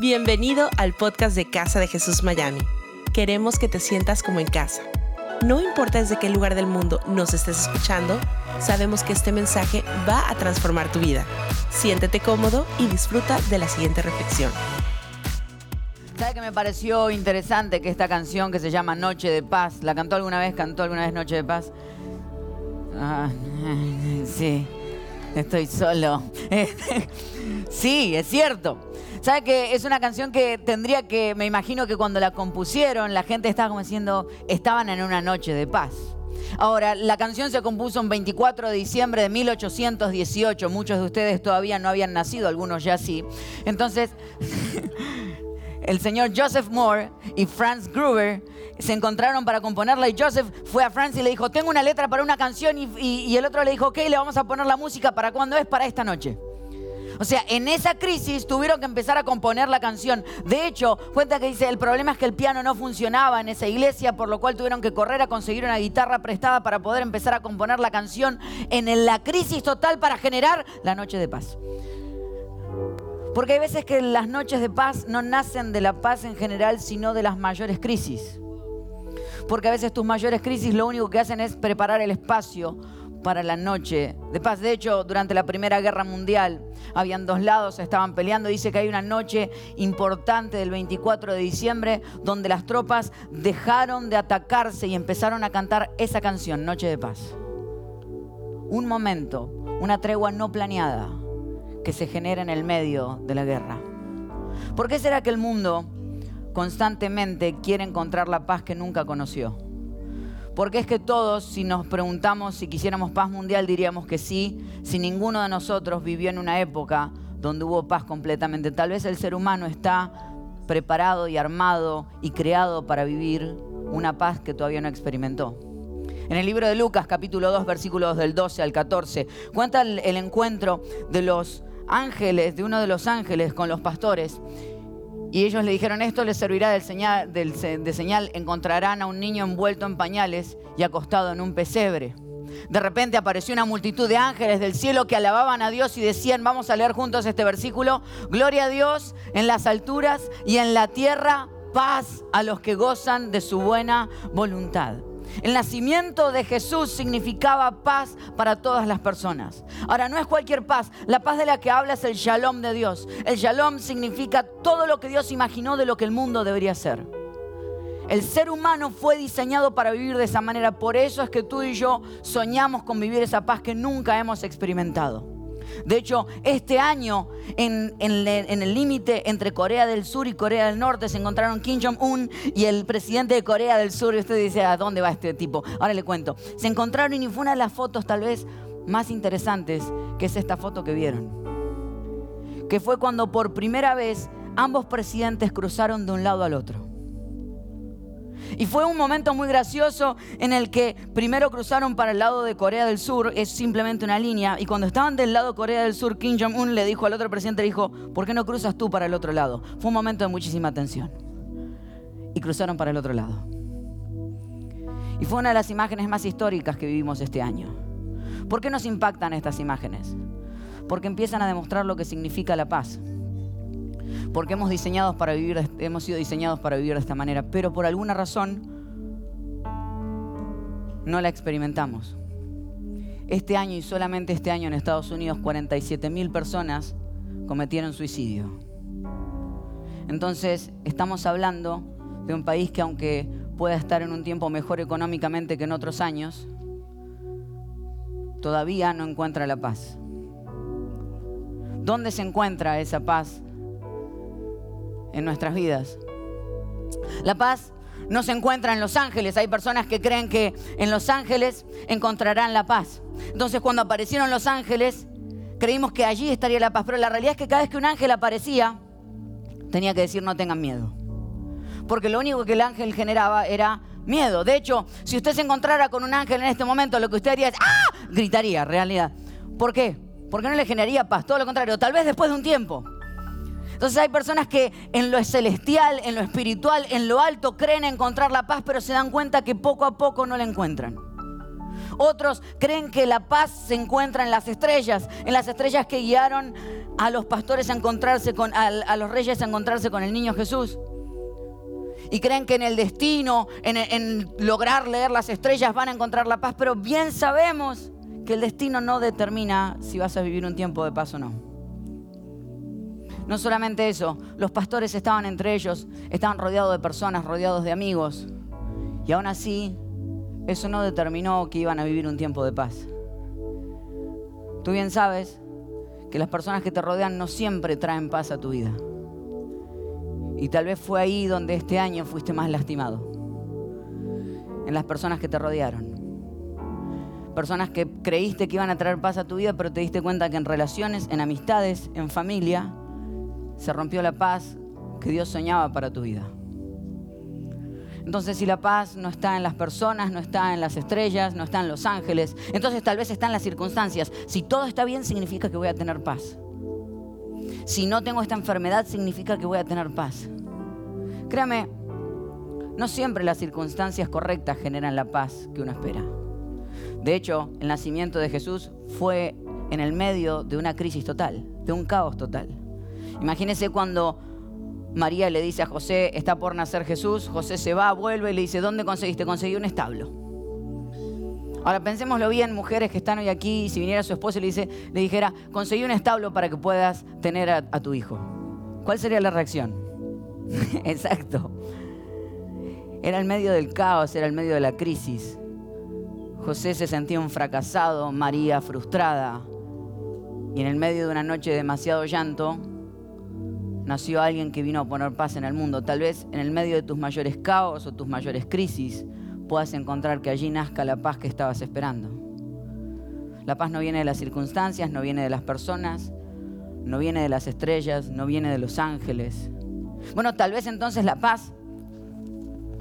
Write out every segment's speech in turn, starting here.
Bienvenido al podcast de Casa de Jesús Miami. Queremos que te sientas como en casa. No importa desde qué lugar del mundo nos estés escuchando, sabemos que este mensaje va a transformar tu vida. Siéntete cómodo y disfruta de la siguiente reflexión. ¿Sabe que me pareció interesante que esta canción que se llama Noche de Paz, ¿la cantó alguna vez? ¿Cantó alguna vez Noche de Paz? Ah, sí, estoy solo. sí, es cierto. ¿Sabe que es una canción que tendría que, me imagino que cuando la compusieron, la gente estaba como diciendo, estaban en una noche de paz. Ahora, la canción se compuso un 24 de diciembre de 1818. Muchos de ustedes todavía no habían nacido, algunos ya sí. Entonces, el señor Joseph Moore y Franz Gruber se encontraron para componerla y Joseph fue a Franz y le dijo, tengo una letra para una canción y, y el otro le dijo, ok, le vamos a poner la música para cuando es para esta noche. O sea, en esa crisis tuvieron que empezar a componer la canción. De hecho, cuenta que dice, el problema es que el piano no funcionaba en esa iglesia, por lo cual tuvieron que correr a conseguir una guitarra prestada para poder empezar a componer la canción en la crisis total para generar la noche de paz. Porque hay veces que las noches de paz no nacen de la paz en general, sino de las mayores crisis. Porque a veces tus mayores crisis lo único que hacen es preparar el espacio para la noche de paz. De hecho, durante la Primera Guerra Mundial habían dos lados, estaban peleando. Dice que hay una noche importante del 24 de diciembre donde las tropas dejaron de atacarse y empezaron a cantar esa canción, Noche de Paz. Un momento, una tregua no planeada que se genera en el medio de la guerra. ¿Por qué será que el mundo constantemente quiere encontrar la paz que nunca conoció? Porque es que todos, si nos preguntamos si quisiéramos paz mundial, diríamos que sí, si ninguno de nosotros vivió en una época donde hubo paz completamente. Tal vez el ser humano está preparado y armado y creado para vivir una paz que todavía no experimentó. En el libro de Lucas, capítulo 2, versículos del 12 al 14, cuenta el, el encuentro de los ángeles, de uno de los ángeles con los pastores. Y ellos le dijeron, esto les servirá de señal, encontrarán a un niño envuelto en pañales y acostado en un pesebre. De repente apareció una multitud de ángeles del cielo que alababan a Dios y decían, vamos a leer juntos este versículo, gloria a Dios en las alturas y en la tierra, paz a los que gozan de su buena voluntad. El nacimiento de Jesús significaba paz para todas las personas. Ahora, no es cualquier paz. La paz de la que habla es el shalom de Dios. El shalom significa todo lo que Dios imaginó de lo que el mundo debería ser. El ser humano fue diseñado para vivir de esa manera. Por eso es que tú y yo soñamos con vivir esa paz que nunca hemos experimentado. De hecho, este año en, el límite entre Corea del Sur y Corea del Norte se encontraron Kim Jong-un y el presidente de Corea del Sur. Y usted dice, ¿a dónde va este tipo? Ahora le cuento. Se encontraron y fue una de las fotos tal vez más interesantes que es esta foto que vieron. Que fue cuando por primera vez ambos presidentes cruzaron de un lado al otro. Y fue un momento muy gracioso en el que primero cruzaron para el lado de Corea del Sur, es simplemente una línea, y cuando estaban del lado de Corea del Sur, Kim Jong-un le dijo al otro presidente, dijo, ¿por qué no cruzas tú para el otro lado? Fue un momento de muchísima tensión. Y cruzaron para el otro lado. Y fue una de las imágenes más históricas que vivimos este año. ¿Por qué nos impactan estas imágenes? Porque empiezan a demostrar lo que significa la paz porque hemos, diseñados para vivir, hemos sido diseñados para vivir de esta manera, pero por alguna razón no la experimentamos. Este año y solamente este año en Estados Unidos 47 mil personas cometieron suicidio. Entonces estamos hablando de un país que aunque pueda estar en un tiempo mejor económicamente que en otros años, todavía no encuentra la paz. ¿Dónde se encuentra esa paz en nuestras vidas. La paz no se encuentra en los ángeles. Hay personas que creen que en los ángeles encontrarán la paz. Entonces cuando aparecieron los ángeles, creímos que allí estaría la paz. Pero la realidad es que cada vez que un ángel aparecía, tenía que decir no tengan miedo. Porque lo único que el ángel generaba era miedo. De hecho, si usted se encontrara con un ángel en este momento, lo que usted haría es ¡ah! Gritaría, realidad. ¿Por qué? Porque no le generaría paz. Todo lo contrario. Tal vez después de un tiempo. Entonces hay personas que en lo celestial, en lo espiritual, en lo alto creen encontrar la paz, pero se dan cuenta que poco a poco no la encuentran. Otros creen que la paz se encuentra en las estrellas, en las estrellas que guiaron a los pastores a encontrarse con, a, los reyes a encontrarse con el niño Jesús. Y creen que en el destino, en, lograr leer las estrellas van a encontrar la paz, pero bien sabemos que el destino no determina si vas a vivir un tiempo de paz o no. No solamente eso, los pastores estaban entre ellos, estaban rodeados de personas, rodeados de amigos. Y aún así, eso no determinó que iban a vivir un tiempo de paz. Tú bien sabes que las personas que te rodean no siempre traen paz a tu vida. Y tal vez fue ahí donde este año fuiste más lastimado. En las personas que te rodearon. Personas que creíste que iban a traer paz a tu vida, pero te diste cuenta que en relaciones, en amistades, en familia, se rompió la paz que Dios soñaba para tu vida. Entonces si la paz no está en las personas, no está en las estrellas, no está en los ángeles, entonces tal vez está en las circunstancias. Si todo está bien, significa que voy a tener paz. Si no tengo esta enfermedad, significa que voy a tener paz. Créame, no siempre las circunstancias correctas generan la paz que uno espera. De hecho, el nacimiento de Jesús fue en el medio de una crisis total, de un caos total. Imagínese cuando María le dice a José, está por nacer Jesús, José se va, vuelve y le dice, ¿dónde conseguiste? Conseguí un establo. Ahora pensémoslo bien, mujeres que están hoy aquí, si viniera su esposo y le, dice, le dijera, conseguí un establo para que puedas tener a, a tu hijo. ¿Cuál sería la reacción? Exacto. Era el medio del caos, era el medio de la crisis. José se sentía un fracasado, María frustrada. Y en el medio de una noche de demasiado llanto, nació alguien que vino a poner paz en el mundo. Tal vez en el medio de tus mayores caos o tus mayores crisis puedas encontrar que allí nazca la paz que estabas esperando. La paz no viene de las circunstancias, no viene de las personas, no viene de las estrellas, no viene de los ángeles. Bueno, tal vez entonces la paz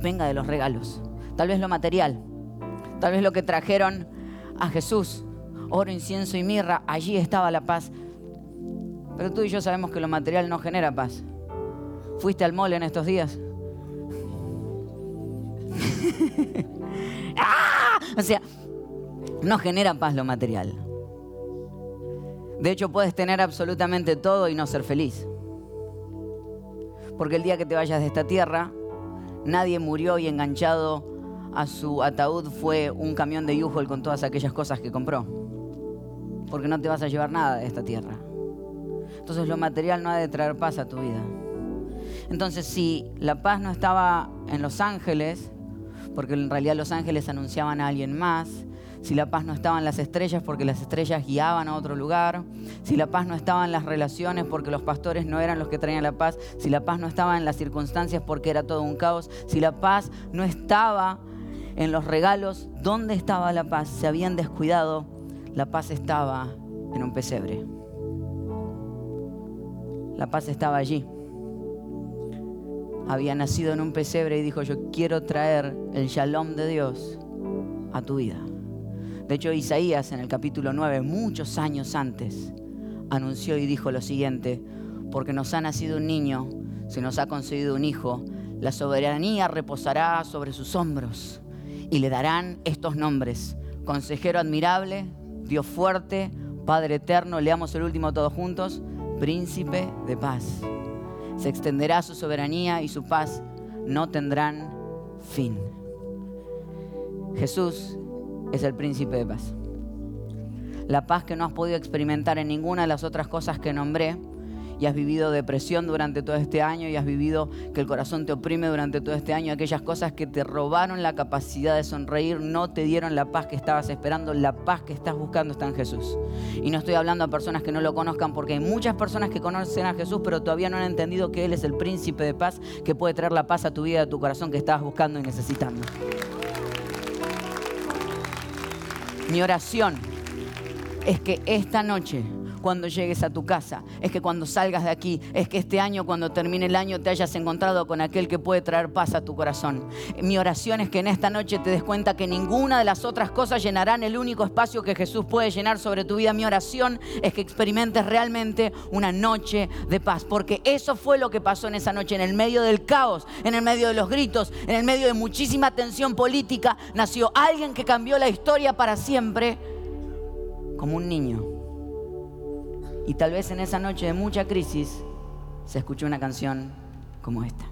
venga de los regalos, tal vez lo material, tal vez lo que trajeron a Jesús, oro, incienso y mirra, allí estaba la paz. Pero tú y yo sabemos que lo material no genera paz. ¿Fuiste al mole en estos días? ¡Ah! O sea, no genera paz lo material. De hecho, puedes tener absolutamente todo y no ser feliz. Porque el día que te vayas de esta tierra, nadie murió y enganchado a su ataúd fue un camión de U-Haul con todas aquellas cosas que compró. Porque no te vas a llevar nada de esta tierra. Entonces lo material no ha de traer paz a tu vida. Entonces si la paz no estaba en los ángeles, porque en realidad los ángeles anunciaban a alguien más, si la paz no estaba en las estrellas porque las estrellas guiaban a otro lugar, si la paz no estaba en las relaciones porque los pastores no eran los que traían la paz, si la paz no estaba en las circunstancias porque era todo un caos, si la paz no estaba en los regalos, ¿dónde estaba la paz? Se habían descuidado, la paz estaba en un pesebre. La paz estaba allí. Había nacido en un pesebre y dijo, yo quiero traer el shalom de Dios a tu vida. De hecho, Isaías en el capítulo 9, muchos años antes, anunció y dijo lo siguiente, porque nos ha nacido un niño, se nos ha concedido un hijo, la soberanía reposará sobre sus hombros y le darán estos nombres, consejero admirable, Dios fuerte, Padre eterno, leamos el último todos juntos, príncipe de paz. Se extenderá su soberanía y su paz no tendrán fin. Jesús es el príncipe de paz. La paz que no has podido experimentar en ninguna de las otras cosas que nombré y has vivido depresión durante todo este año y has vivido que el corazón te oprime durante todo este año, aquellas cosas que te robaron la capacidad de sonreír, no te dieron la paz que estabas esperando, la paz que estás buscando está en Jesús. Y no estoy hablando a personas que no lo conozcan porque hay muchas personas que conocen a Jesús pero todavía no han entendido que Él es el príncipe de paz que puede traer la paz a tu vida, a tu corazón que estabas buscando y necesitando. Mi oración es que esta noche cuando llegues a tu casa, es que cuando salgas de aquí, es que este año, cuando termine el año, te hayas encontrado con aquel que puede traer paz a tu corazón. Mi oración es que en esta noche te des cuenta que ninguna de las otras cosas llenarán el único espacio que Jesús puede llenar sobre tu vida. Mi oración es que experimentes realmente una noche de paz, porque eso fue lo que pasó en esa noche, en el medio del caos, en el medio de los gritos, en el medio de muchísima tensión política, nació alguien que cambió la historia para siempre como un niño Y tal vez en esa noche de mucha crisis se escuchó una canción como esta.